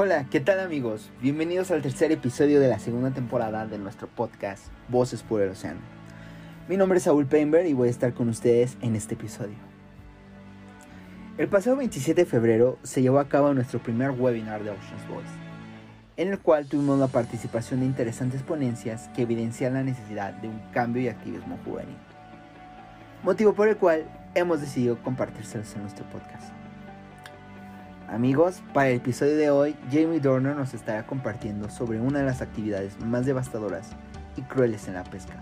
Hola, ¿qué tal amigos? Bienvenidos al tercer episodio de la segunda temporada de nuestro podcast Voces por el Océano. Mi nombre es Saúl Painberg y voy a estar con ustedes en este episodio. El pasado 27 de febrero se llevó a cabo nuestro primer webinar de Oceans Voice, en el cual tuvimos la participación de interesantes ponencias que evidencian la necesidad de un cambio y activismo juvenil, motivo por el cual hemos decidido compartírselos en nuestro podcast. Amigos, para el episodio de hoy, Jamie Dorner nos estará compartiendo sobre una de las actividades más devastadoras y crueles en la pesca.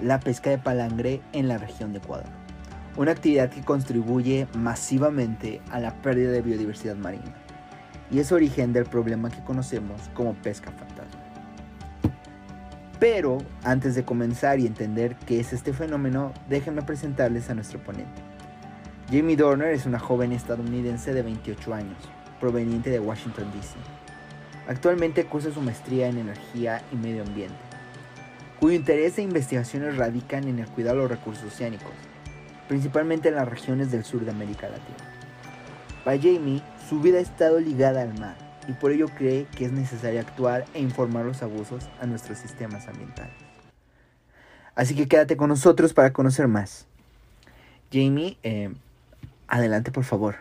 La pesca de palangre en la región de Ecuador. Una actividad que contribuye masivamente a la pérdida de biodiversidad marina y es origen del problema que conocemos como pesca fantasma. Pero antes de comenzar y entender qué es este fenómeno, déjenme presentarles a nuestro ponente. Jamie Dorner es una joven estadounidense de 28 años, proveniente de Washington, D.C. Actualmente cursa su maestría en energía y medio ambiente, cuyo interés e investigaciones radican en el cuidado de los recursos oceánicos, principalmente en las regiones del sur de América Latina. Para Jamie, su vida ha estado ligada al mar y por ello cree que es necesario actuar e informar los abusos a nuestros sistemas ambientales. Así que quédate con nosotros para conocer más. Jamie, eh, Adelante, por favor.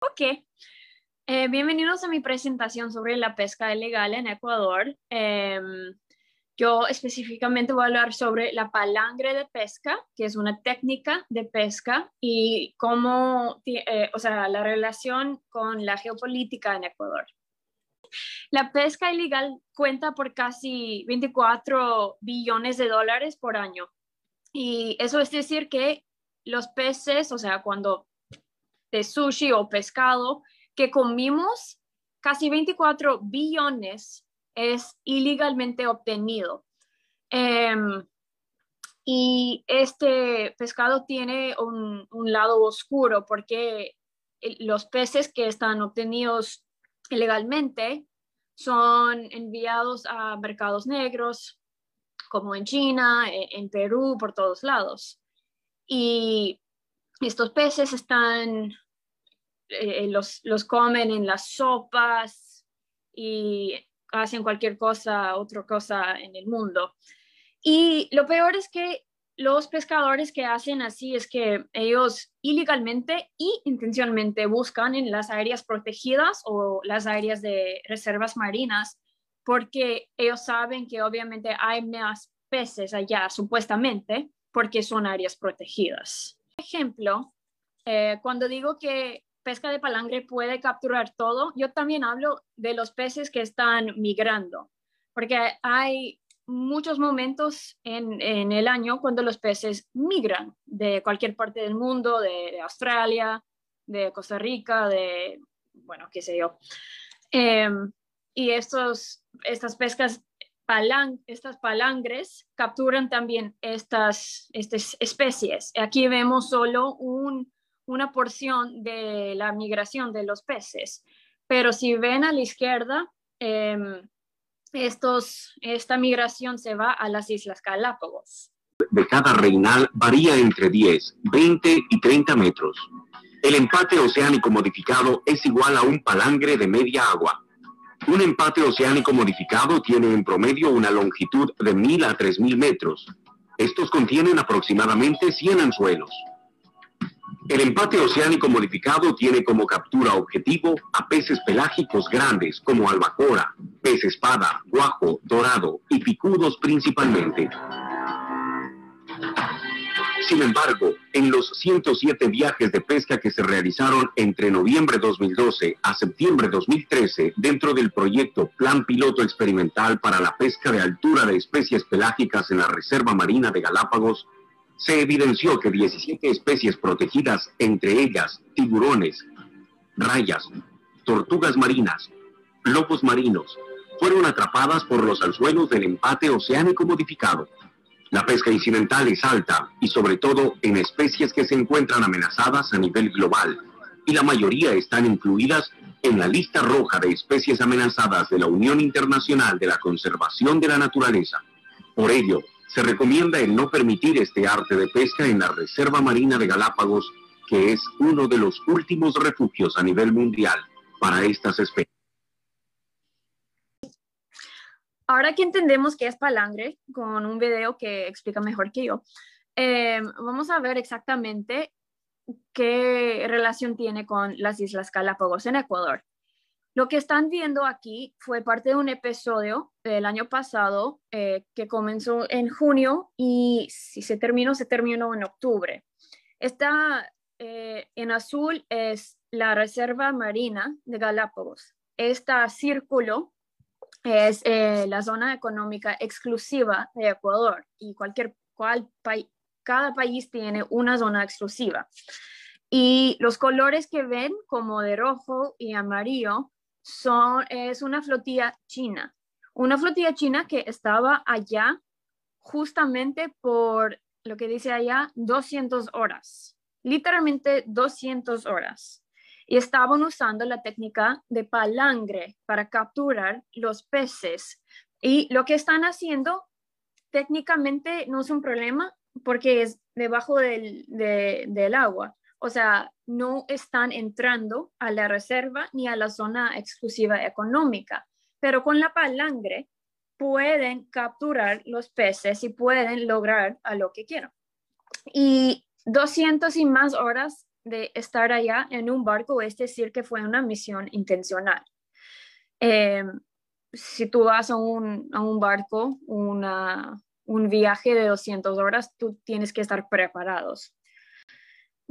Ok. Eh, bienvenidos a mi presentación sobre la pesca ilegal en Ecuador. Em, yo específicamente voy a hablar sobre la palangre de pesca, que es una técnica de pesca y cómo, eh, o sea, la relación con la geopolítica en Ecuador. La pesca ilegal cuenta por casi 24 billones de dólares por año. Y eso es decir que los peces, o sea, cuando de sushi o pescado que comimos, casi 24 billones es ilegalmente obtenido. Em, y este pescado tiene un, un, lado oscuro porque los peces que están obtenidos ilegalmente son enviados a mercados negros, como en China, e, en Perú, por todos lados. Y estos peces están, eh, los, los comen en las sopas y hacen cualquier cosa, otra cosa en el mundo. Y lo peor es que los pescadores que hacen así es que ellos ilegalmente y intencionalmente buscan en las áreas protegidas o las áreas de reservas marinas porque ellos saben que obviamente hay más peces allá, supuestamente, porque son áreas protegidas. Por ejemplo, eh, cuando digo que pesca de palangre puede capturar todo, yo también hablo de los peces que están migrando, porque hay muchos momentos en, el año cuando los peces migran de cualquier parte del mundo, de, Australia, de Costa Rica, de, bueno, qué sé yo. Em, y estos, estas pescas, estas palangres capturan también estas, estas especies. Aquí vemos solo una porción de la migración de los peces, pero si ven a la izquierda, em, estos, esta migración se va a las Islas Galápagos. De cada reinal varía entre 10, 20 y 30 metros. El empate oceánico modificado es igual a un palangre de media agua. Un empate oceánico modificado tiene en promedio una longitud de 1000 a 3000 metros. Estos contienen aproximadamente 100 anzuelos. El empate oceánico modificado tiene como captura objetivo a peces pelágicos grandes como albacora, pez espada, guajo, dorado y picudos principalmente. Sin embargo, en los 107 viajes de pesca que se realizaron entre noviembre 2012 a septiembre 2013 dentro del proyecto Plan Piloto Experimental para la Pesca de Altura de Especies Pelágicas en la Reserva Marina de Galápagos, se evidenció que 17 especies protegidas, entre ellas tiburones, rayas, tortugas marinas, lobos marinos, fueron atrapadas por los anzuelos del empate oceánico modificado. La pesca incidental es alta y sobre todo en especies que se encuentran amenazadas a nivel global y la mayoría están incluidas en la lista roja de especies amenazadas de la Unión Internacional de la Conservación de la Naturaleza. Por ello, se recomienda el no permitir este arte de pesca en la Reserva Marina de Galápagos, que es uno de los últimos refugios a nivel mundial para estas especies. Ahora que entendemos qué es palangre, con un video que explica mejor que yo, eh, vamos a ver exactamente qué relación tiene con las Islas Galápagos en Ecuador. Lo que están viendo aquí fue parte de un episodio del año pasado eh, que comenzó en junio y si se terminó, se terminó en octubre. Esta eh, en azul es la Reserva Marina de Galápagos. Este círculo es eh, la zona económica exclusiva de Ecuador y cualquier cual cada país tiene una zona exclusiva. Y los colores que ven como de rojo y amarillo son, es una flotilla china. Una flotilla china que estaba allá justamente por lo que dice allá 200 horas, literalmente 200 horas. Y estaban usando la técnica de palangre para capturar los peces. Y lo que están haciendo técnicamente no es un problema porque es debajo del, del agua. O sea, no están entrando a la reserva ni a la zona exclusiva económica, pero con la palangre pueden capturar los peces y pueden lograr a lo que quieran. Y 200 y más horas de estar allá en un barco, es decir, que fue una misión intencional. Eh, si tú vas a un, a un barco, una, un viaje de 200 horas, tú tienes que estar preparados.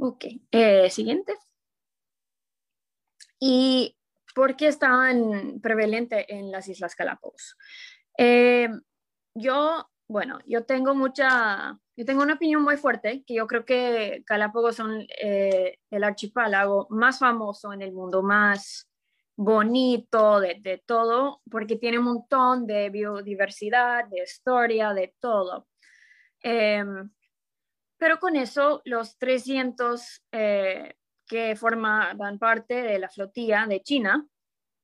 Ok, eh, siguiente. ¿Y por qué es tan prevalente en las Islas Galápagos? Eh, yo, bueno, yo tengo mucha, yo tengo una opinión muy fuerte, que yo creo que Galápagos son eh, el archipiélago más famoso en el mundo, más bonito de, de, todo, porque tiene un montón de biodiversidad, de historia, de todo. Pero con eso, los 300 eh, que formaban parte de la flotilla de China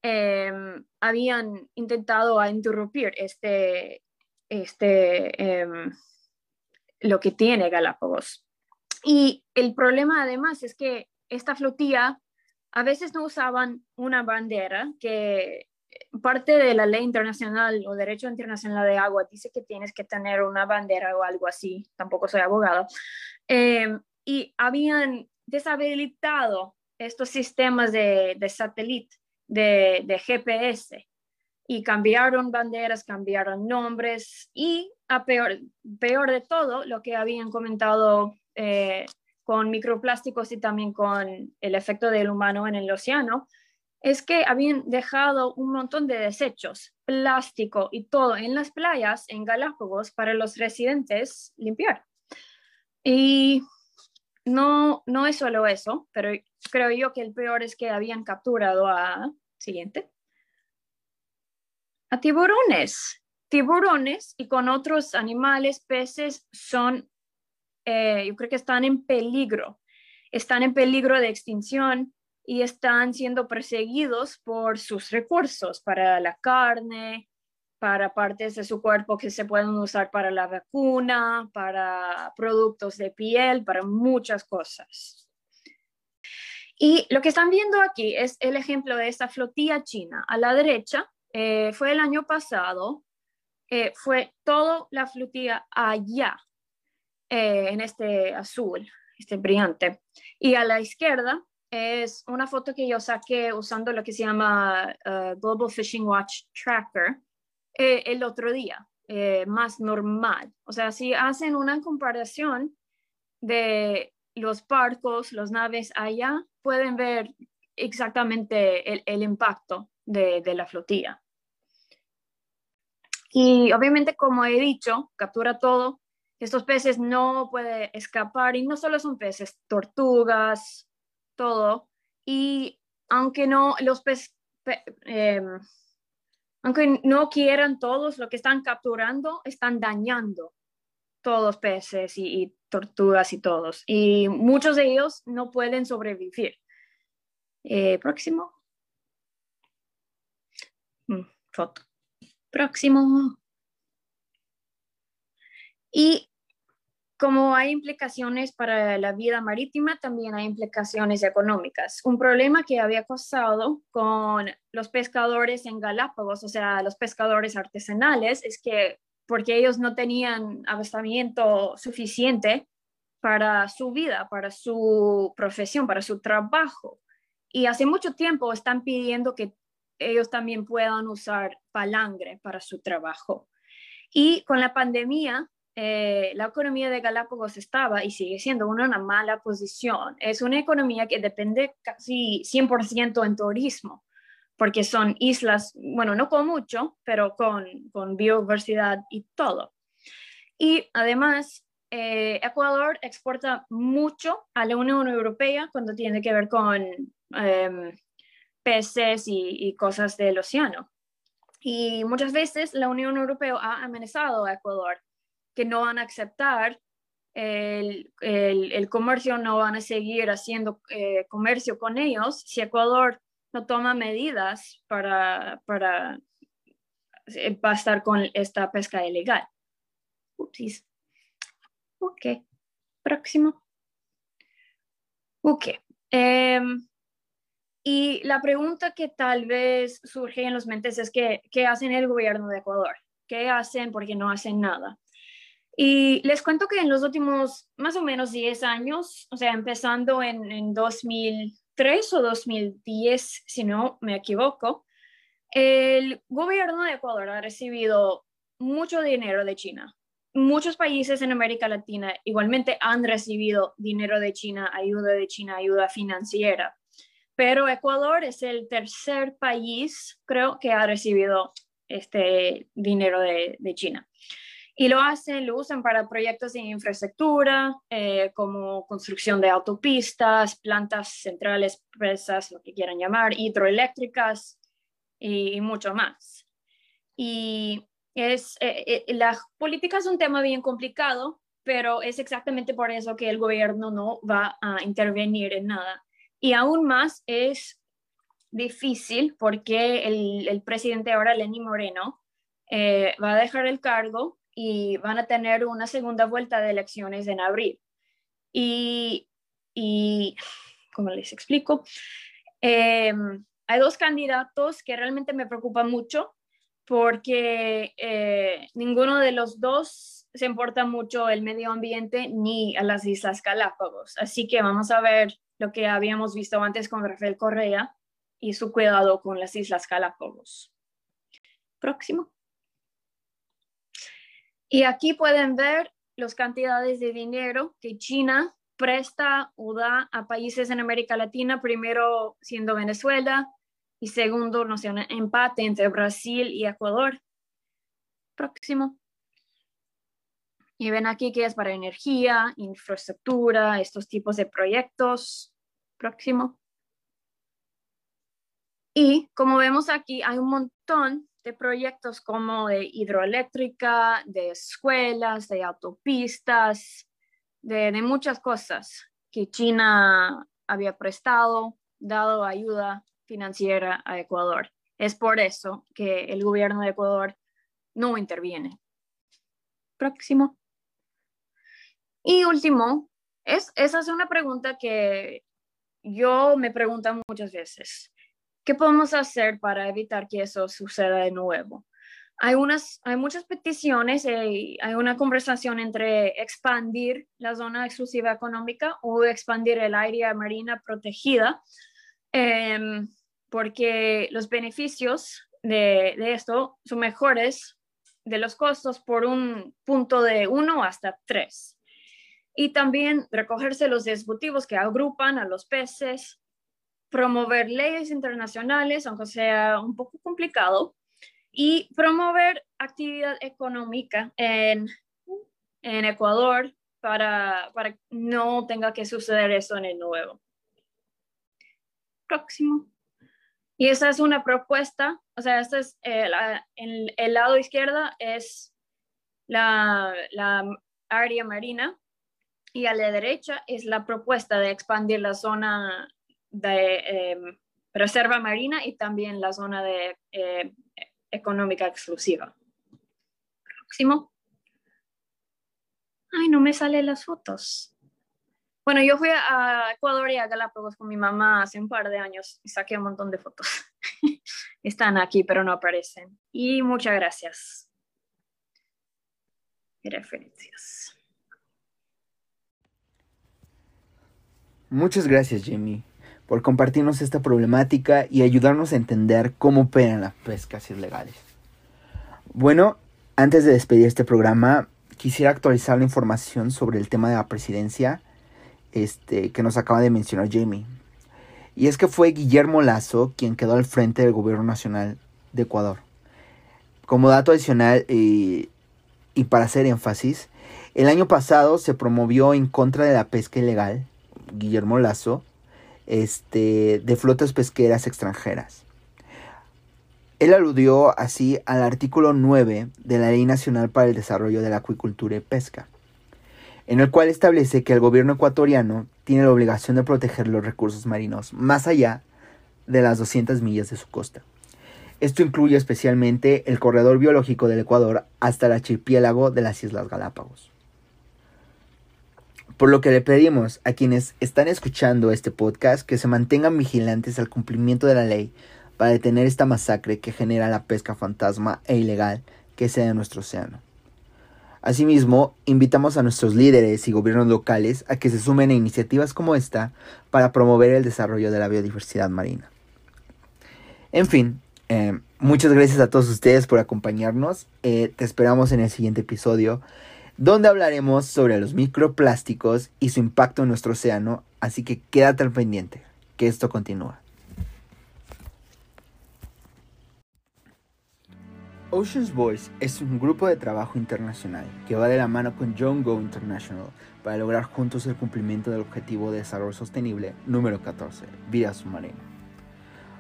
em, habían intentado interrumpir este, este, em, lo que tiene Galápagos. Y el problema además es que esta flotilla a veces no usaban una bandera que parte de la ley internacional o derecho internacional de agua dice que tienes que tener una bandera o algo así, tampoco soy abogado, eh, y habían deshabilitado estos sistemas de, de satélite, de, de, GPS, y cambiaron banderas, cambiaron nombres, y a peor, peor de todo, lo que habían comentado eh, con microplásticos y también con el efecto del humano en el océano, es que habían dejado un montón de desechos, plástico y todo en las playas en Galápagos para los residentes limpiar. Y no, no es solo eso, pero creo yo que el peor es que habían capturado a, siguiente, a tiburones. Tiburones y con otros animales, peces, son, eh, yo creo que están en peligro. Están en peligro de extinción y están siendo perseguidos por sus recursos para la carne, para partes de su cuerpo que se pueden usar para la vacuna, para productos de piel, para muchas cosas. Y lo que están viendo aquí es el ejemplo de esta flotilla china. A la derecha eh, fue el año pasado, eh, fue toda la flotilla allá, eh, en este azul, este brillante. Y a la izquierda es una foto que yo saqué usando lo que se llama uh, Global Fishing Watch Tracker eh, el otro día, eh, más normal. O sea, si hacen una comparación de los barcos, los naves allá, pueden ver exactamente el, impacto de, de la flotilla. Y obviamente, como he dicho, captura todo. Estos peces no pueden escapar y no solo son peces, tortugas, todo. Y aunque no los peces, em, aunque no quieran todos, lo que están capturando, están dañando todos los peces y, tortugas y todos. Y muchos de ellos no pueden sobrevivir. Eh, próximo. Mm, foto. Próximo. Y como hay implicaciones para la vida marítima, también hay implicaciones económicas. Un problema que había causado con los pescadores en Galápagos, o sea, los pescadores artesanales, es que porque ellos no tenían abastamiento suficiente para su vida, para su profesión, para su trabajo. Y hace mucho tiempo están pidiendo que ellos también puedan usar palangre para su trabajo. Y con la pandemia, eh, la economía de Galápagos estaba y sigue siendo una, una mala posición. Es una economía que depende casi 100% en turismo, porque son islas, bueno, no con mucho, pero con, con biodiversidad y todo. Y además, eh, Ecuador exporta mucho a la Unión Europea cuando tiene que ver con em, peces y, y cosas del océano. Y muchas veces la Unión Europea ha amenazado a Ecuador que no van a aceptar el, el, comercio, no van a seguir haciendo eh, comercio con ellos si Ecuador no toma medidas para, para eh, estar con esta pesca ilegal. Upsis. Ok, próximo. Ok. Em, y la pregunta que tal vez surge en los mentes es que, ¿qué hacen el gobierno de Ecuador? ¿Qué hacen porque no hacen nada? Y les cuento que en los últimos más o menos 10 años, o sea, empezando en, en 2003 o 2010, si no me equivoco, el gobierno de Ecuador ha recibido mucho dinero de China. Muchos países en América Latina igualmente han recibido dinero de China, ayuda de China, ayuda financiera. Pero Ecuador es el tercer país, creo, que ha recibido este dinero de, de China. Y lo hacen, lo usan para proyectos de infraestructura, eh, como construcción de autopistas, plantas centrales, presas, lo que quieran llamar, hidroeléctricas y, mucho más. Y es, eh, eh, la política es un tema bien complicado, pero es exactamente por eso que el gobierno no va a intervenir en nada. Y aún más es difícil porque el, el presidente ahora, Lenny Moreno, va a dejar el cargo y van a tener una segunda vuelta de elecciones en abril. Y, y como les explico, em, hay dos candidatos que realmente me preocupan mucho porque eh, ninguno de los dos se importa mucho el medio ambiente ni a las Islas Galápagos. Así que vamos a ver lo que habíamos visto antes con Rafael Correa y su cuidado con las Islas Galápagos. Próximo. Y aquí pueden ver las cantidades de dinero que China presta o da a países en América Latina, primero siendo Venezuela y segundo, no sé, un empate entre Brasil y Ecuador. Próximo. Y ven aquí que es para energía, infraestructura, estos tipos de proyectos. Próximo. Y como vemos aquí, hay un montón de proyectos como de hidroeléctrica, de escuelas, de autopistas, de, muchas cosas que China había prestado, dado ayuda financiera a Ecuador. Es por eso que el gobierno de Ecuador no interviene. Próximo. Y último, es, esa es una pregunta que yo me pregunto muchas veces. ¿Qué podemos hacer para evitar que eso suceda de nuevo? Hay, unas, hay muchas peticiones, y hay una conversación entre expandir la zona exclusiva económica o expandir el área marina protegida, em, porque los beneficios de, de, esto son mejores de los costos por un punto de 1 hasta 3. Y también recogerse los dispositivos que agrupan a los peces promover leyes internacionales, aunque sea un poco complicado, y promover actividad económica en, en Ecuador para, para no tenga que suceder eso en el nuevo. Próximo. Y esa es una propuesta, o sea, este es el, el lado izquierdo es la, la área marina y a la derecha es la propuesta de expandir la zona de em, reserva marina y también la zona de em, económica exclusiva. Próximo. Ay, no me salen las fotos. Bueno, yo fui a Ecuador y a Galápagos con mi mamá hace un par de años y saqué un montón de fotos. Están aquí, pero no aparecen. Y muchas gracias. Referencias. Muchas gracias, Jamie, por compartirnos esta problemática y ayudarnos a entender cómo operan las pescas ilegales. Bueno, antes de despedir este programa, quisiera actualizar la información sobre el tema de la presidencia este, que nos acaba de mencionar Jamie. Y es que fue Guillermo Lazo quien quedó al frente del gobierno nacional de Ecuador. Como dato adicional y, y para hacer énfasis, el año pasado se promovió en contra de la pesca ilegal, Guillermo Lazo, este, de flotas pesqueras extranjeras. Él aludió así al artículo 9 de la Ley Nacional para el Desarrollo de la Acuicultura y Pesca, en el cual establece que el gobierno ecuatoriano tiene la obligación de proteger los recursos marinos más allá de las 200 millas de su costa. Esto incluye especialmente el corredor biológico del Ecuador hasta el archipiélago de las Islas Galápagos. Por lo que le pedimos a quienes están escuchando este podcast que se mantengan vigilantes al cumplimiento de la ley para detener esta masacre que genera la pesca fantasma e ilegal que se da en nuestro océano. Asimismo, invitamos a nuestros líderes y gobiernos locales a que se sumen a iniciativas como esta para promover el desarrollo de la biodiversidad marina. En fin, eh, muchas gracias a todos ustedes por acompañarnos. Eh, te esperamos en el siguiente episodio, donde hablaremos sobre los microplásticos y su impacto en nuestro océano, así que quédate al pendiente, que esto continúa. Oceans Voice es un grupo de trabajo internacional que va de la mano con John Go International para lograr juntos el cumplimiento del Objetivo de Desarrollo Sostenible número 14, vida submarina.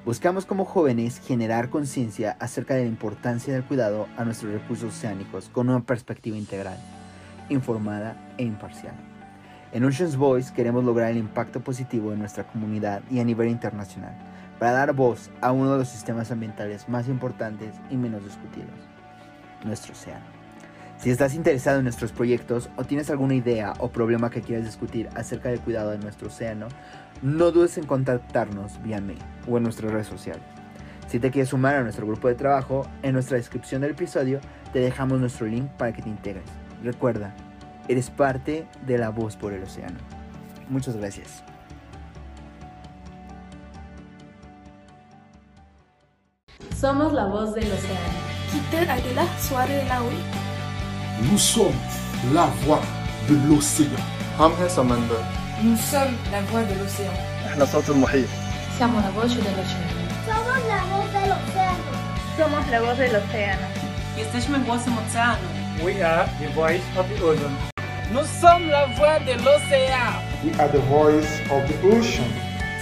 Buscamos como jóvenes generar conciencia acerca de la importancia del cuidado a nuestros recursos oceánicos con una perspectiva integral, informada e imparcial. En Oceans Voice queremos lograr el impacto positivo en nuestra comunidad y a nivel internacional para dar voz a uno de los sistemas ambientales más importantes y menos discutidos, nuestro océano. Si estás interesado en nuestros proyectos o tienes alguna idea o problema que quieras discutir acerca del cuidado de nuestro océano, no dudes en contactarnos vía mail o en nuestras redes sociales. Si te quieres sumar a nuestro grupo de trabajo, en nuestra descripción del episodio te dejamos nuestro link para que te integres. Recuerda, eres parte de la voz por el océano. Muchas gracias. Somos la voz del océano. Peter Aguilar Suárez Lauri. Nous sommes la voix de l'océan. Nous sommes la voix de l'océan. Somos la voz del océano. Somos la voz del océano. Somos la voz del océano. We are the voice of the ocean. Nous sommes la voix de l'océan. We are the voice of the ocean.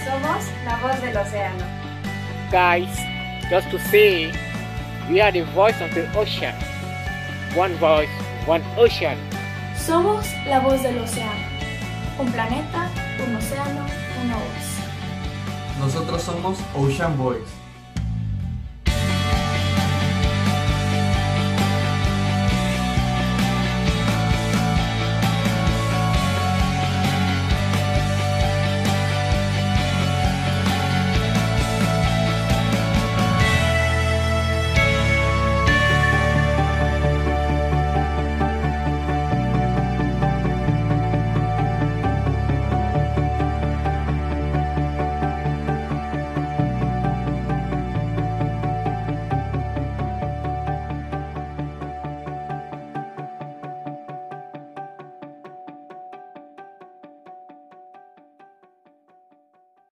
Somos la voz del océano. Guys, just to say, we are the voice of the ocean. One voice, one ocean. Somos la voz del océano. Un planeta, un océano, una voz. Nosotros somos Ocean Voice.